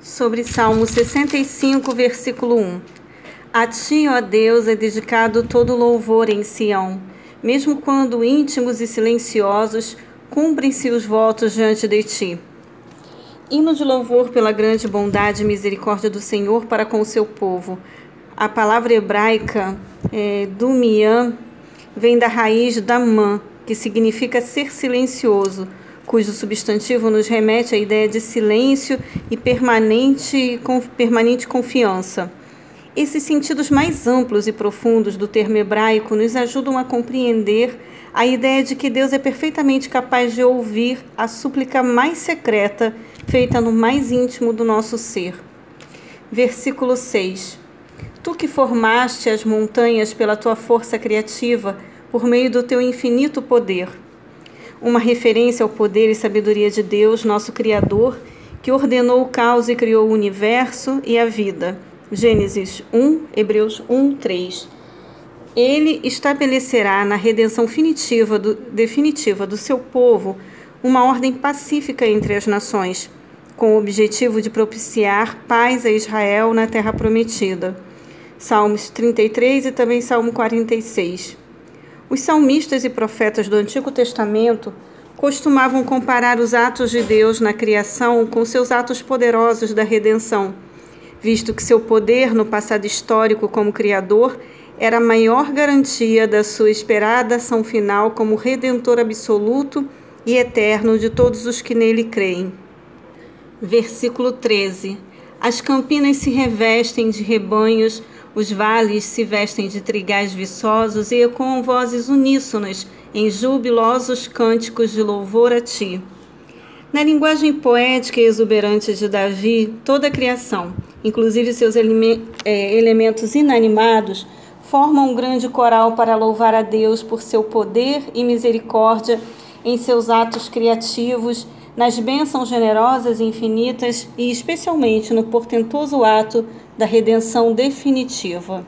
sobre Salmo 65, versículo 1. A ti, ó Deus, é dedicado todo louvor em Sião, mesmo quando íntimos e silenciosos cumprem-se os votos diante de ti. Hino de louvor pela grande bondade e misericórdia do Senhor para com o seu povo. A palavra hebraica é, dumian vem da raiz damã, que significa ser silencioso cujo substantivo nos remete à ideia de silêncio e permanente, com, permanente confiança. Esses sentidos mais amplos e profundos do termo hebraico nos ajudam a compreender a ideia de que Deus é perfeitamente capaz de ouvir a súplica mais secreta feita no mais íntimo do nosso ser. Versículo 6. Tu que formaste as montanhas pela tua força criativa, por meio do teu infinito poder uma referência ao poder e sabedoria de Deus, nosso Criador, que ordenou o caos e criou o universo e a vida. Gênesis 1, Hebreus 1, 3. Ele estabelecerá na redenção definitiva do, definitiva do seu povo uma ordem pacífica entre as nações, com o objetivo de propiciar paz a Israel na terra prometida. Salmos 33 e também Salmo 46. Os salmistas e profetas do Antigo Testamento costumavam comparar os atos de Deus na criação com seus atos poderosos da redenção, visto que seu poder no passado histórico como Criador era a maior garantia da sua esperada ação final como Redentor absoluto e eterno de todos os que nele creem. Versículo 13: As campinas se revestem de rebanhos os vales se vestem de trigais viçosos e ecoam vozes uníssonas em jubilosos cânticos de louvor a ti. Na linguagem poética e exuberante de Davi, toda a criação, inclusive seus é, elementos inanimados, formam um grande coral para louvar a Deus por seu poder e misericórdia em seus atos criativos, nas bênçãos generosas e infinitas e especialmente no portentoso ato da redenção definitiva.